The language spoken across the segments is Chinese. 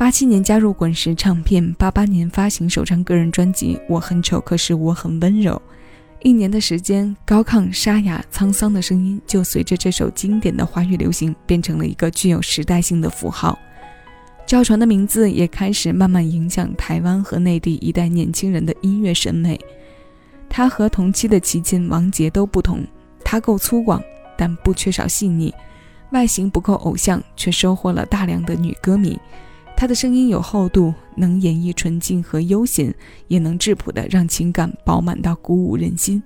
八七年加入滚石唱片，八八年发行首张个人专辑《我很丑，可是我很温柔》。一年的时间，高亢、沙哑、沧桑的声音就随着这首经典的华语流行，变成了一个具有时代性的符号。赵传的名字也开始慢慢影响台湾和内地一代年轻人的音乐审美。他和同期的齐秦、王杰都不同，他够粗犷，但不缺少细腻；外形不够偶像，却收获了大量的女歌迷。他的声音有厚度，能演绎纯净和悠闲，也能质朴的让情感饱满到鼓舞人心。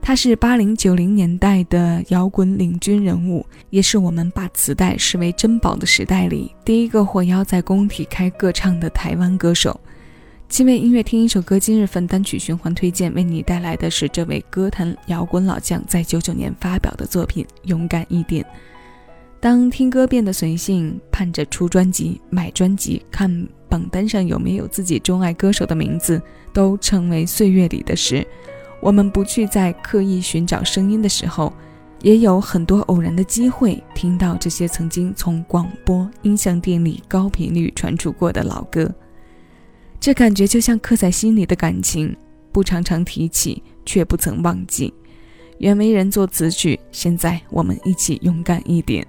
他是八零九零年代的摇滚领军人物，也是我们把磁带视为珍宝的时代里第一个获邀在工体开歌唱的台湾歌手。七位音乐听一首歌，今日份单曲循环推荐，为你带来的是这位歌坛摇滚老将在九九年发表的作品《勇敢一点》。当听歌变得随性，盼着出专辑、买专辑、看榜单上有没有自己钟爱歌手的名字，都成为岁月里的事。我们不去再刻意寻找声音的时候，也有很多偶然的机会听到这些曾经从广播音像店里高频率传出过的老歌。这感觉就像刻在心里的感情，不常常提起，却不曾忘记。原为人作词曲，现在我们一起勇敢一点。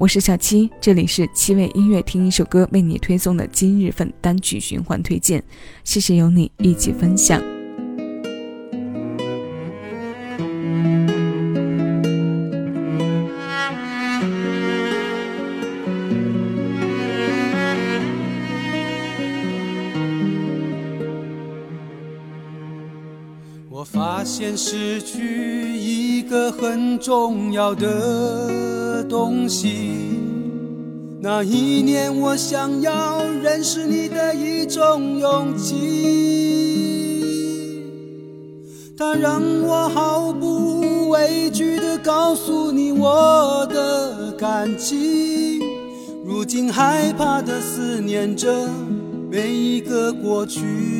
我是小七，这里是七味音乐，听一首歌为你推送的今日份单曲循环推荐，谢谢有你一起分享。我发现失去一个很重要的。东西。那一年，我想要认识你的一种勇气，它让我毫不畏惧地告诉你我的感情。如今害怕地思念着每一个过去。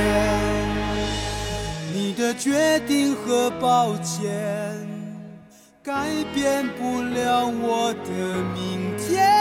决定和抱歉。改变不了我的明天。